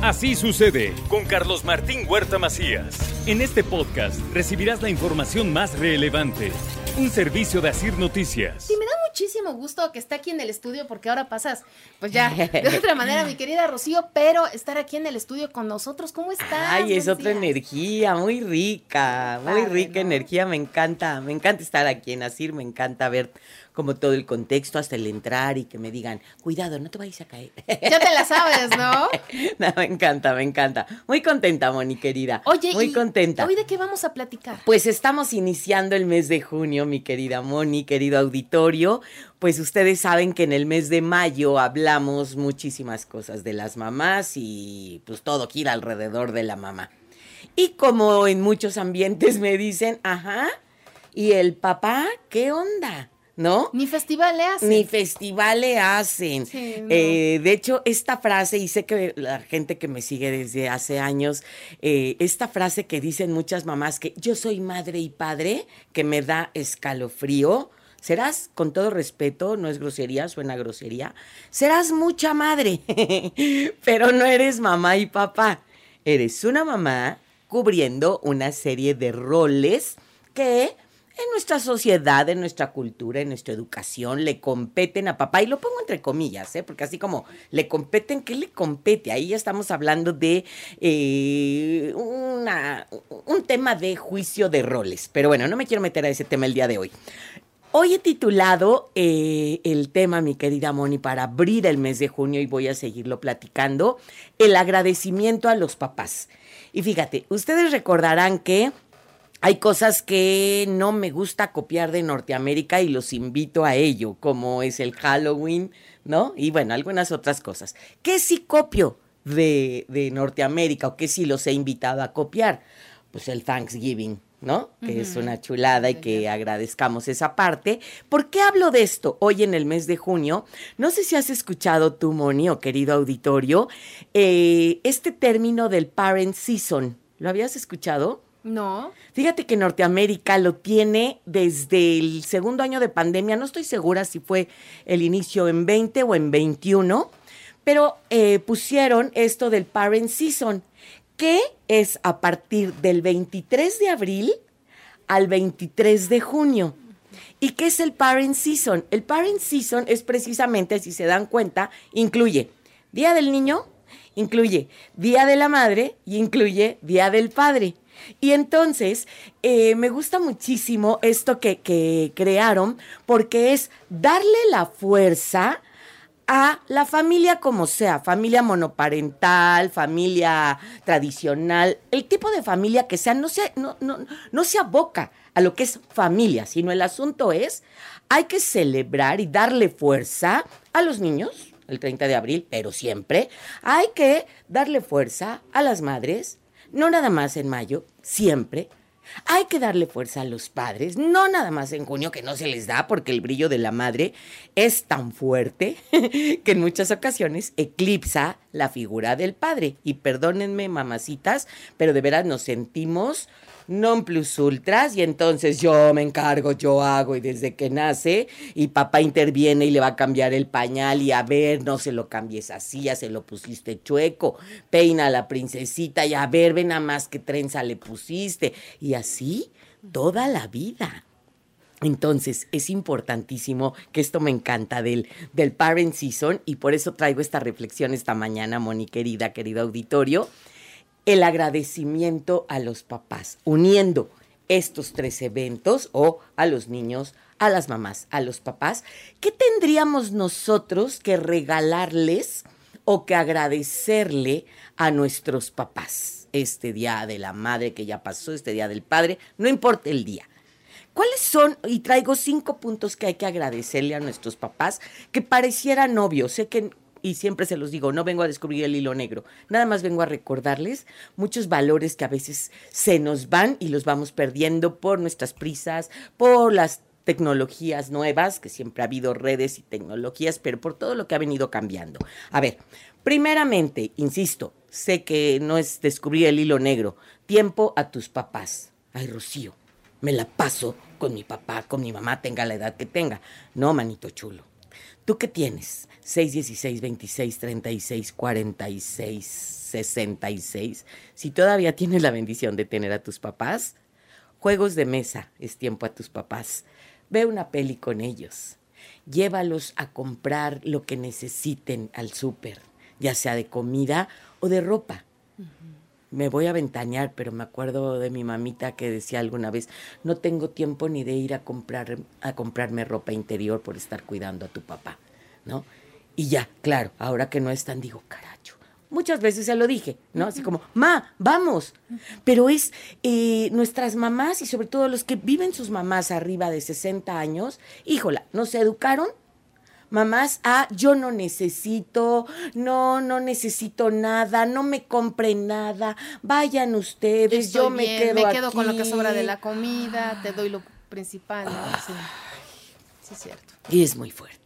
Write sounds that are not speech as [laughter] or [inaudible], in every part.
Así sucede con Carlos Martín Huerta Macías. En este podcast recibirás la información más relevante. Un servicio de Asir Noticias. Sí, me da muchísimo gusto que esté aquí en el estudio porque ahora pasas, pues ya, de otra manera, mi querida Rocío, pero estar aquí en el estudio con nosotros, ¿cómo estás? Ay, es otra energía, muy rica, muy rica energía, me encanta, me encanta estar aquí en Asir, me encanta ver como todo el contexto hasta el entrar y que me digan, cuidado, no te vayas a caer. Ya te la sabes, ¿no? [laughs] no, me encanta, me encanta. Muy contenta, Moni, querida. Oye, muy contenta. ¿Hoy de qué vamos a platicar? Pues estamos iniciando el mes de junio, mi querida Moni, querido auditorio. Pues ustedes saben que en el mes de mayo hablamos muchísimas cosas de las mamás y pues todo gira alrededor de la mamá. Y como en muchos ambientes me dicen, ajá, ¿y el papá qué onda? ¿No? Ni festival le hacen. Ni festival le hacen. Eh, de hecho, esta frase, y sé que la gente que me sigue desde hace años, eh, esta frase que dicen muchas mamás, que yo soy madre y padre, que me da escalofrío. Serás, con todo respeto, no es grosería, suena grosería, serás mucha madre, [laughs] pero no eres mamá y papá. Eres una mamá cubriendo una serie de roles que en nuestra sociedad, en nuestra cultura, en nuestra educación, le competen a papá, y lo pongo entre comillas, ¿eh? porque así como le competen, ¿qué le compete? Ahí ya estamos hablando de eh, un tema de juicio de roles, pero bueno, no me quiero meter a ese tema el día de hoy. Hoy he titulado eh, el tema, mi querida Moni, para abrir el mes de junio y voy a seguirlo platicando, el agradecimiento a los papás. Y fíjate, ustedes recordarán que hay cosas que no me gusta copiar de Norteamérica y los invito a ello, como es el Halloween, ¿no? Y bueno, algunas otras cosas. ¿Qué sí copio de, de Norteamérica o qué sí los he invitado a copiar? Pues el Thanksgiving, ¿no? Que es una chulada y que agradezcamos esa parte. ¿Por qué hablo de esto hoy en el mes de junio? No sé si has escuchado tú, Moni, o querido auditorio, eh, este término del parent season. ¿Lo habías escuchado? No. Fíjate que Norteamérica lo tiene desde el segundo año de pandemia. No estoy segura si fue el inicio en 20 o en 21, pero eh, pusieron esto del Parent Season, que es a partir del 23 de abril al 23 de junio. ¿Y qué es el Parent Season? El Parent Season es precisamente, si se dan cuenta, incluye Día del Niño, incluye Día de la Madre y incluye Día del Padre. Y entonces, eh, me gusta muchísimo esto que, que crearon, porque es darle la fuerza a la familia como sea, familia monoparental, familia tradicional, el tipo de familia que sea, no se, no, no, no se aboca a lo que es familia, sino el asunto es, hay que celebrar y darle fuerza a los niños, el 30 de abril, pero siempre, hay que darle fuerza a las madres, no nada más en mayo, siempre. Hay que darle fuerza a los padres, no nada más en junio que no se les da porque el brillo de la madre es tan fuerte [laughs] que en muchas ocasiones eclipsa la figura del padre. Y perdónenme, mamacitas, pero de veras nos sentimos non plus ultras y entonces yo me encargo, yo hago y desde que nace y papá interviene y le va a cambiar el pañal y a ver, no se lo cambies así, ya se lo pusiste chueco, peina a la princesita y a ver, ven a más que trenza le pusiste y así toda la vida. Entonces, es importantísimo que esto me encanta del, del Parent Season y por eso traigo esta reflexión esta mañana, Moni querida, querido auditorio el agradecimiento a los papás, uniendo estos tres eventos o a los niños, a las mamás, a los papás, ¿qué tendríamos nosotros que regalarles o que agradecerle a nuestros papás? Este día de la madre que ya pasó, este día del padre, no importa el día. ¿Cuáles son? Y traigo cinco puntos que hay que agradecerle a nuestros papás, que parecieran obvios. Sé que y siempre se los digo, no vengo a descubrir el hilo negro, nada más vengo a recordarles muchos valores que a veces se nos van y los vamos perdiendo por nuestras prisas, por las tecnologías nuevas, que siempre ha habido redes y tecnologías, pero por todo lo que ha venido cambiando. A ver, primeramente, insisto, sé que no es descubrir el hilo negro, tiempo a tus papás. Ay, Rocío, me la paso con mi papá, con mi mamá, tenga la edad que tenga. No, manito chulo ¿Tú qué tienes? 616 26 36 46 66. Si todavía tienes la bendición de tener a tus papás, juegos de mesa, es tiempo a tus papás. Ve una peli con ellos. Llévalos a comprar lo que necesiten al súper, ya sea de comida o de ropa me voy a ventanear, pero me acuerdo de mi mamita que decía alguna vez, no tengo tiempo ni de ir a comprar a comprarme ropa interior por estar cuidando a tu papá, ¿no? Y ya, claro, ahora que no están, digo, caracho. Muchas veces se lo dije, ¿no? Así como, ma, vamos. Pero es eh, nuestras mamás y sobre todo los que viven sus mamás arriba de 60 años, híjola, nos educaron mamás, ah, yo no necesito, no, no necesito nada, no me compren nada, vayan ustedes, yo me quedo Me quedo con lo que sobra de la comida, te doy lo principal, ¿no? Sí, sí es cierto. Y es muy fuerte.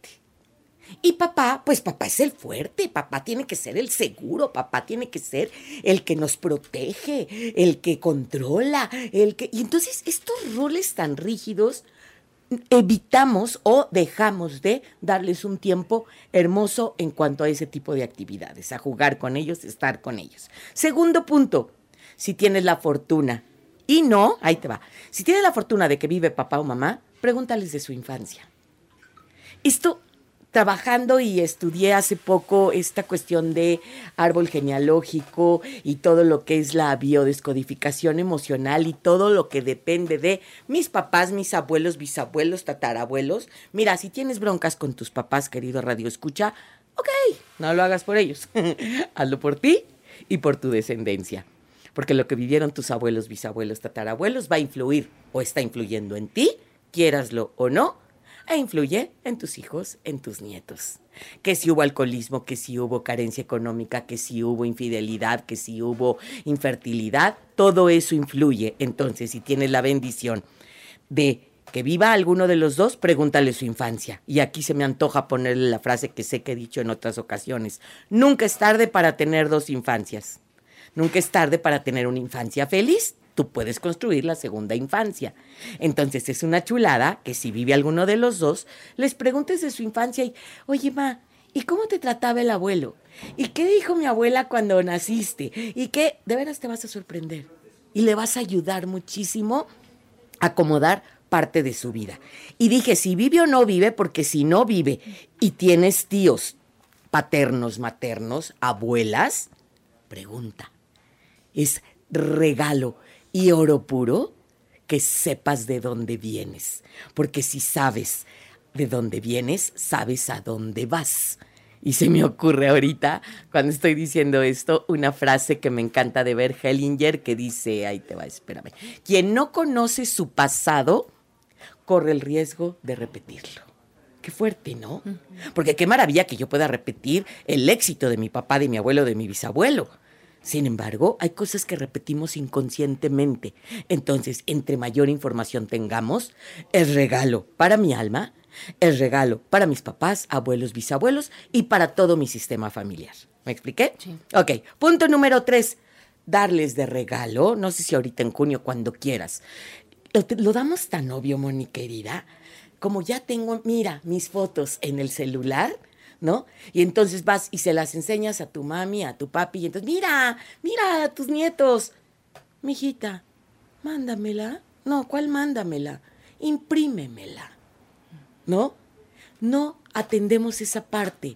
Y papá, pues papá es el fuerte, papá tiene que ser el seguro, papá tiene que ser el que nos protege, el que controla, el que... Y entonces estos roles tan rígidos evitamos o dejamos de darles un tiempo hermoso en cuanto a ese tipo de actividades, a jugar con ellos, estar con ellos. Segundo punto, si tienes la fortuna, y no, ahí te va, si tienes la fortuna de que vive papá o mamá, pregúntales de su infancia. Esto trabajando y estudié hace poco esta cuestión de árbol genealógico y todo lo que es la biodescodificación emocional y todo lo que depende de mis papás, mis abuelos, bisabuelos, tatarabuelos. Mira, si tienes broncas con tus papás, querido Radio Escucha, ok, no lo hagas por ellos. [laughs] Hazlo por ti y por tu descendencia. Porque lo que vivieron tus abuelos, bisabuelos, tatarabuelos va a influir o está influyendo en ti, quieraslo o no, e influye en tus hijos, en tus nietos. Que si hubo alcoholismo, que si hubo carencia económica, que si hubo infidelidad, que si hubo infertilidad, todo eso influye. Entonces, si tienes la bendición de que viva alguno de los dos, pregúntale su infancia. Y aquí se me antoja ponerle la frase que sé que he dicho en otras ocasiones. Nunca es tarde para tener dos infancias. Nunca es tarde para tener una infancia feliz tú puedes construir la segunda infancia. Entonces es una chulada que si vive alguno de los dos, les preguntes de su infancia y, oye, ma, ¿y cómo te trataba el abuelo? ¿Y qué dijo mi abuela cuando naciste? ¿Y qué? De veras te vas a sorprender. Y le vas a ayudar muchísimo a acomodar parte de su vida. Y dije, si vive o no vive, porque si no vive y tienes tíos paternos, maternos, abuelas, pregunta. Es regalo y oro puro, que sepas de dónde vienes. Porque si sabes de dónde vienes, sabes a dónde vas. Y se me ocurre ahorita, cuando estoy diciendo esto, una frase que me encanta de ver Hellinger que dice, ahí te va, espérame, quien no conoce su pasado, corre el riesgo de repetirlo. Qué fuerte, ¿no? Porque qué maravilla que yo pueda repetir el éxito de mi papá, de mi abuelo, de mi bisabuelo. Sin embargo, hay cosas que repetimos inconscientemente. Entonces, entre mayor información tengamos, es regalo para mi alma, es regalo para mis papás, abuelos, bisabuelos y para todo mi sistema familiar. ¿Me expliqué? Sí. Ok, punto número tres, darles de regalo, no sé si ahorita en junio, cuando quieras. Lo, lo damos tan obvio, Moni querida, como ya tengo, mira, mis fotos en el celular, ¿no? Y entonces vas y se las enseñas a tu mami, a tu papi, y entonces, mira, mira a tus nietos. Mijita, mándamela. No, ¿cuál mándamela? Imprímemela. ¿No? No atendemos esa parte.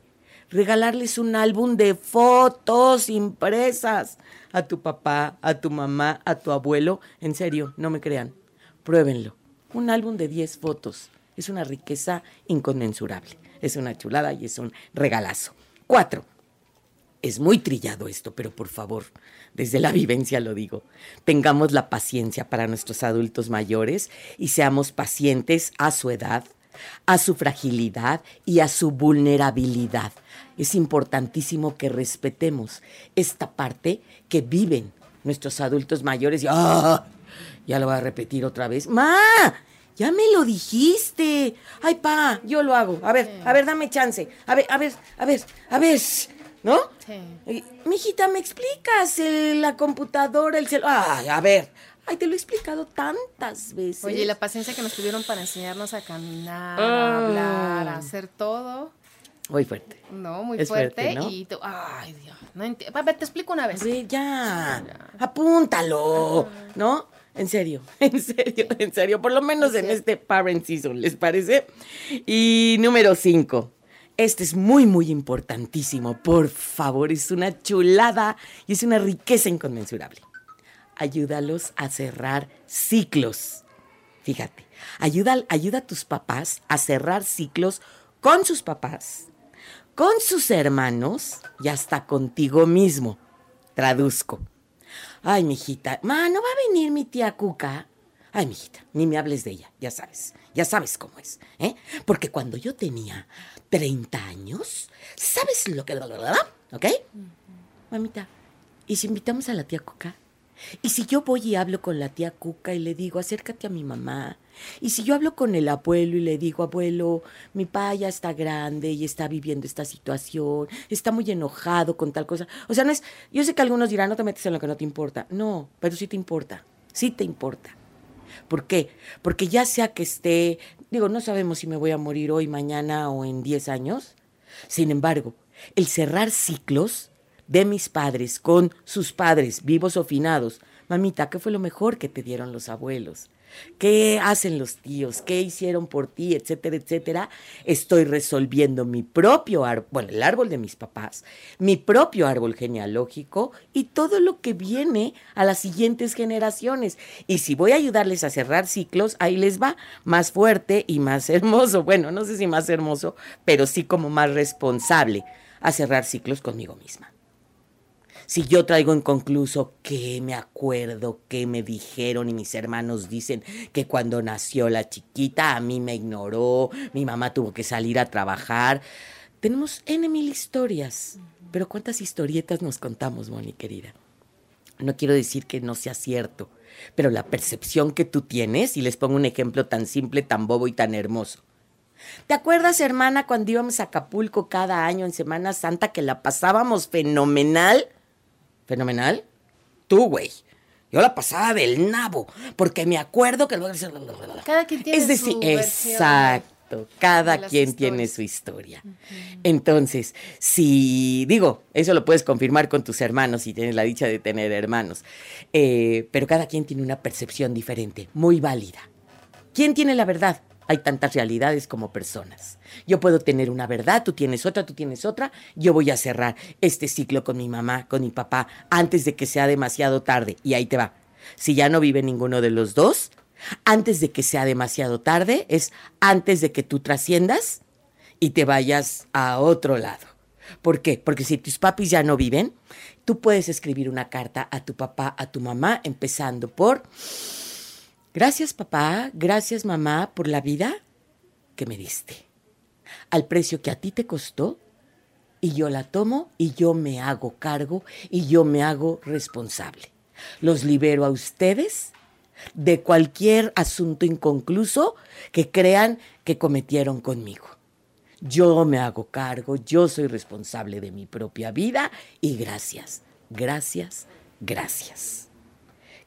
Regalarles un álbum de fotos impresas a tu papá, a tu mamá, a tu abuelo. En serio, no me crean. Pruébenlo. Un álbum de 10 fotos es una riqueza inconmensurable. Es una chulada y es un regalazo. Cuatro. Es muy trillado esto, pero por favor, desde la vivencia lo digo, tengamos la paciencia para nuestros adultos mayores y seamos pacientes a su edad, a su fragilidad y a su vulnerabilidad. Es importantísimo que respetemos esta parte que viven nuestros adultos mayores ¡ah! ya lo voy a repetir otra vez. ¡Ma! Ya me lo dijiste. Ay, pa, yo lo hago. A ver, a ver, dame chance. A ver, a ver, a ver, a ver. ¿No? Sí. Mijita, ¿me explicas el- la computadora, el celular? Ay, a ver. Ay, te lo he explicado tantas veces. Oye, y la paciencia que nos tuvieron para enseñarnos a caminar, Ah. a hablar, a hacer todo. Muy fuerte. No, muy Es fuerte, fuerte. ¿no? Y tú, ay, Dios, no entiendo. A ver, te explico una vez. Sí, ya, apúntalo, ¿no? En serio, [laughs] en serio, en serio, por lo menos en este Parent Season, ¿les parece? Y número cinco, este es muy, muy importantísimo, por favor, es una chulada y es una riqueza inconmensurable. Ayúdalos a cerrar ciclos. Fíjate, ayuda, ayuda a tus papás a cerrar ciclos con sus papás, con sus hermanos y hasta contigo mismo. Traduzco. Ay, mijita, ma, ¿no va a venir mi tía Cuca? Ay, mijita, ni me hables de ella, ya sabes, ya sabes cómo es, ¿eh? Porque cuando yo tenía 30 años, ¿sabes lo que... ¿Ok? Mamita, ¿y si invitamos a la tía Cuca? ¿Y si yo voy y hablo con la tía Cuca y le digo, acércate a mi mamá? ¿Y si yo hablo con el abuelo y le digo, abuelo, mi papá ya está grande y está viviendo esta situación, está muy enojado con tal cosa? O sea, no es, yo sé que algunos dirán, no te metes en lo que no te importa. No, pero sí te importa, sí te importa. ¿Por qué? Porque ya sea que esté, digo, no sabemos si me voy a morir hoy, mañana o en 10 años. Sin embargo, el cerrar ciclos de mis padres con sus padres, vivos o finados, mamita, ¿qué fue lo mejor que te dieron los abuelos? ¿Qué hacen los tíos? ¿Qué hicieron por ti? Etcétera, etcétera. Estoy resolviendo mi propio árbol, bueno, el árbol de mis papás, mi propio árbol genealógico y todo lo que viene a las siguientes generaciones. Y si voy a ayudarles a cerrar ciclos, ahí les va más fuerte y más [laughs] hermoso. Bueno, no sé si más hermoso, pero sí como más responsable a cerrar ciclos conmigo misma. Si yo traigo inconcluso que me acuerdo, que me dijeron y mis hermanos dicen que cuando nació la chiquita a mí me ignoró, mi mamá tuvo que salir a trabajar. Tenemos N mil historias, pero ¿cuántas historietas nos contamos, Moni querida? No quiero decir que no sea cierto, pero la percepción que tú tienes, y les pongo un ejemplo tan simple, tan bobo y tan hermoso. ¿Te acuerdas, hermana, cuando íbamos a Acapulco cada año en Semana Santa que la pasábamos fenomenal? ¿Fenomenal? Tú, güey. Yo la pasaba del nabo, porque me acuerdo que... Cada quien tiene Es decir, su exacto, cada quien tiene su historia. Entonces, si digo, eso lo puedes confirmar con tus hermanos si tienes la dicha de tener hermanos, eh, pero cada quien tiene una percepción diferente, muy válida. ¿Quién tiene la verdad? Hay tantas realidades como personas. Yo puedo tener una verdad, tú tienes otra, tú tienes otra. Yo voy a cerrar este ciclo con mi mamá, con mi papá, antes de que sea demasiado tarde. Y ahí te va. Si ya no vive ninguno de los dos, antes de que sea demasiado tarde, es antes de que tú trasciendas y te vayas a otro lado. ¿Por qué? Porque si tus papis ya no viven, tú puedes escribir una carta a tu papá, a tu mamá, empezando por... Gracias papá, gracias mamá por la vida que me diste. Al precio que a ti te costó y yo la tomo y yo me hago cargo y yo me hago responsable. Los libero a ustedes de cualquier asunto inconcluso que crean que cometieron conmigo. Yo me hago cargo, yo soy responsable de mi propia vida y gracias, gracias, gracias.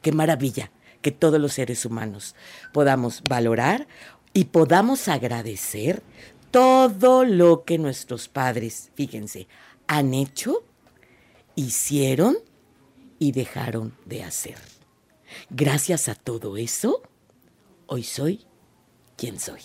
Qué maravilla que todos los seres humanos podamos valorar y podamos agradecer todo lo que nuestros padres, fíjense, han hecho, hicieron y dejaron de hacer. Gracias a todo eso, hoy soy quien soy.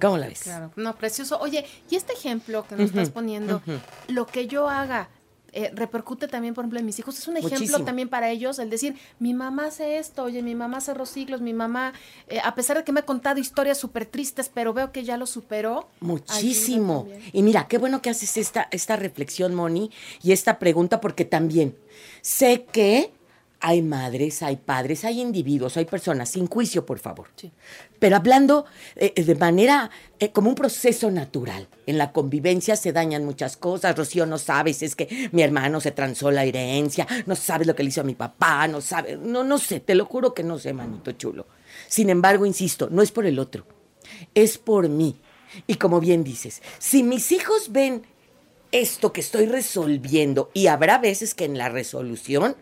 ¿Cómo la ves? Claro, no, precioso. Oye, y este ejemplo que nos estás poniendo, lo que yo haga, eh, repercute también, por ejemplo, en mis hijos. Es un ejemplo Muchísimo. también para ellos el decir, mi mamá hace esto, oye, mi mamá cerró siglos, mi mamá, eh, a pesar de que me ha contado historias súper tristes, pero veo que ya lo superó. Muchísimo. Y mira, qué bueno que haces esta, esta reflexión, Moni, y esta pregunta, porque también sé que hay madres, hay padres, hay individuos, hay personas, sin juicio, por favor. Sí. Pero hablando eh, de manera, eh, como un proceso natural. En la convivencia se dañan muchas cosas. Rocío, no sabes, es que mi hermano se transó la herencia, no sabes lo que le hizo a mi papá, no sabes, no, no sé, te lo juro que no sé, manito chulo. Sin embargo, insisto, no es por el otro, es por mí. Y como bien dices, si mis hijos ven esto que estoy resolviendo, y habrá veces que en la resolución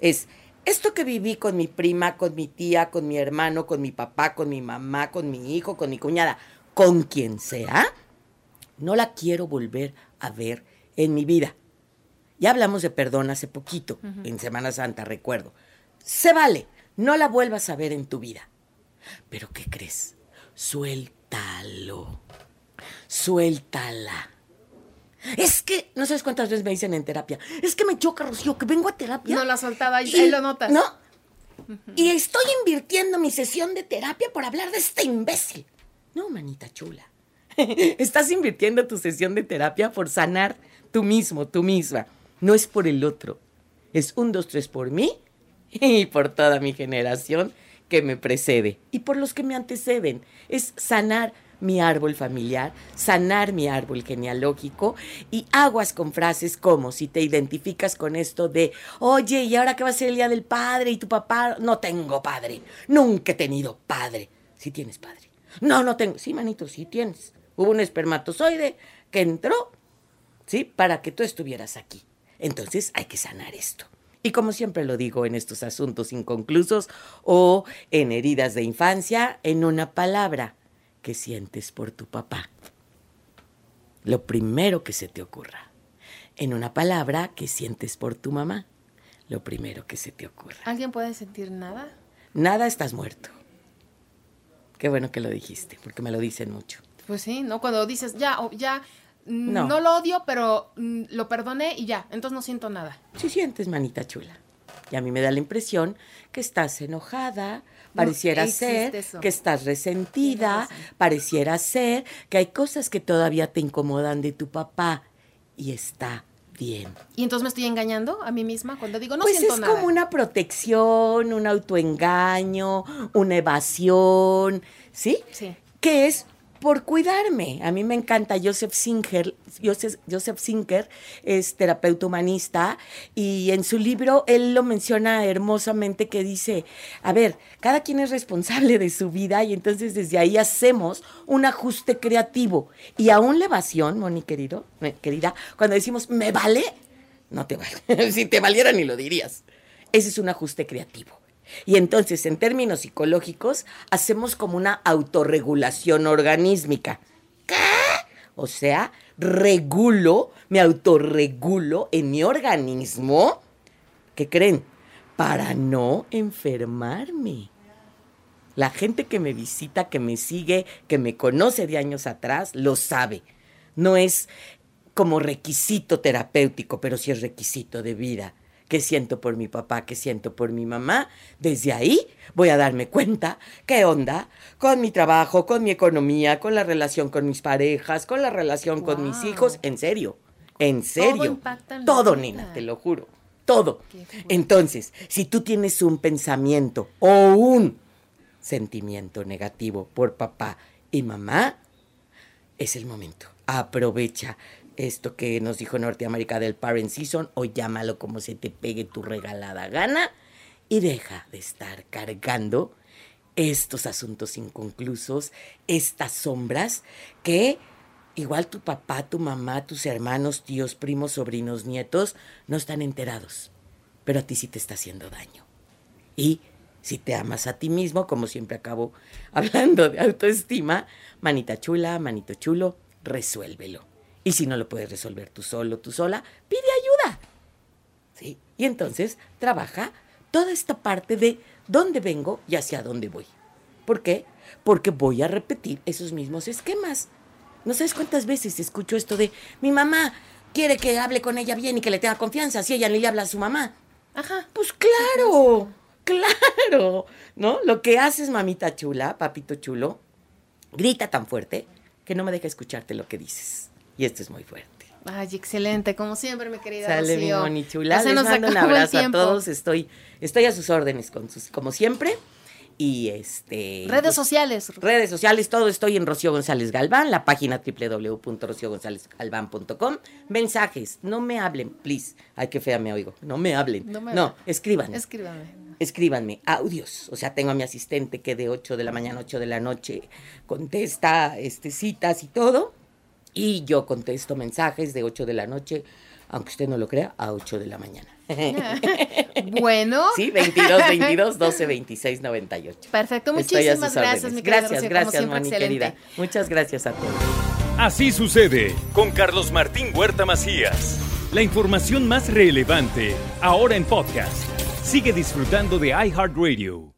es esto que viví con mi prima, con mi tía, con mi hermano, con mi papá, con mi mamá, con mi hijo, con mi cuñada, con quien sea, no la quiero volver a ver en mi vida. Ya hablamos de perdón hace poquito, en Semana Santa, recuerdo. Se vale, no la vuelvas a ver en tu vida. Pero ¿qué crees? Suéltalo. Suéltala. Es que, no sabes cuántas veces me dicen en terapia, es que me choca, Rocío, que vengo a terapia. No la soltaba, ahí, ahí lo notas. No. Y estoy invirtiendo mi sesión de terapia por hablar de este imbécil. No, manita chula. [laughs] Estás invirtiendo tu sesión de terapia por sanar tú mismo, tú misma. No es por el otro. Es un, dos, tres por mí [laughs] y por toda mi generación que me precede y por los que me anteceden. Es sanar mi árbol familiar, sanar mi árbol genealógico y aguas con frases como si te identificas con esto de, oye, ¿y ahora qué va a ser el Día del Padre? ¿Y tu papá? No tengo padre, nunca he tenido padre. Si tienes padre. No, no tengo. Sí, manito, sí tienes. Hubo un espermatozoide que entró, ¿sí? Para que tú estuvieras aquí. Entonces hay que sanar esto. Y como siempre lo digo en estos asuntos inconclusos o en heridas de infancia, en una palabra, que sientes por tu papá. Lo primero que se te ocurra. En una palabra, que sientes por tu mamá. Lo primero que se te ocurra. ¿Alguien puede sentir nada? Nada estás muerto. Qué bueno que lo dijiste, porque me lo dicen mucho. Pues sí, ¿no? Cuando dices, ya, ya, mm, no. no lo odio, pero mm, lo perdoné y ya, entonces no siento nada. Sí sientes, manita chula. Y a mí me da la impresión que estás enojada, pareciera ser que estás resentida, pareciera ser que hay cosas que todavía te incomodan de tu papá y está bien. ¿Y entonces me estoy engañando a mí misma cuando digo no pues siento nada? Pues es como una protección, un autoengaño, una evasión, ¿sí? Sí. Que es por cuidarme. A mí me encanta Joseph Singer. Joseph, Joseph Singer es terapeuta humanista y en su libro él lo menciona hermosamente que dice, a ver, cada quien es responsable de su vida y entonces desde ahí hacemos un ajuste creativo. Y aún la evasión, Moni querido, eh, querida, cuando decimos, ¿me vale? No te vale. [laughs] si te valiera ni lo dirías. Ese es un ajuste creativo. Y entonces, en términos psicológicos, hacemos como una autorregulación organísmica. ¿Qué? O sea, regulo, me autorregulo en mi organismo. ¿Qué creen? Para no enfermarme. La gente que me visita, que me sigue, que me conoce de años atrás, lo sabe. No es como requisito terapéutico, pero sí es requisito de vida qué siento por mi papá, qué siento por mi mamá, desde ahí voy a darme cuenta qué onda con mi trabajo, con mi economía, con la relación con mis parejas, con la relación con mis hijos, en serio, en serio. Todo, Todo Nina, te lo juro. Todo. Entonces, si tú tienes un pensamiento o un sentimiento negativo por papá y mamá, es el momento. Aprovecha esto que nos dijo Norteamérica del Parent Season, o llámalo como se te pegue tu regalada gana, y deja de estar cargando estos asuntos inconclusos, estas sombras que igual tu papá, tu mamá, tus hermanos, tíos, primos, sobrinos, nietos no están enterados, pero a ti sí te está haciendo daño. Y si te amas a ti mismo, como siempre acabo [laughs] hablando de autoestima, manita chula, manito chulo, resuélvelo. Y si no lo puedes resolver tú solo, tú sola, pide ayuda. ¿Sí? Y entonces trabaja toda esta parte de dónde vengo y hacia dónde voy. ¿Por qué? Porque voy a repetir esos mismos esquemas. No sabes cuántas veces escucho esto de mi mamá quiere que hable con ella bien y que le tenga confianza, si ella ni le habla a su mamá. Ajá. Pues claro, claro. ¿No? Lo que haces, mamita chula, papito chulo, grita tan fuerte que no me deja escucharte lo que dices. Y esto es muy fuerte. Ay, excelente, como siempre, mi querida Sale mi moni chula. Les mando un abrazo a todos. Estoy, estoy a sus órdenes, con sus, como siempre. Y este. Redes pues, sociales. Redes sociales, todo estoy en Rocío González Galván, la página www.rociogonzalezgalván.com. Mensajes, no me hablen, please. Ay, qué fea me oigo. No me hablen. No, me no escriban. Escríbanme escríbanme audios. O sea, tengo a mi asistente que de 8 de la mañana a 8 de la noche contesta este, citas y todo. Y yo contesto mensajes de 8 de la noche, aunque usted no lo crea, a 8 de la mañana. [laughs] bueno. Sí, 22, 22, 12, 26, 98. Perfecto, muchísimas gracias, mi Gracias, gracias, Moni, querida. Muchas gracias a todos. Así sucede con Carlos Martín Huerta Macías. La información más relevante ahora en podcast. Sigue disfrutando de iHeartRadio.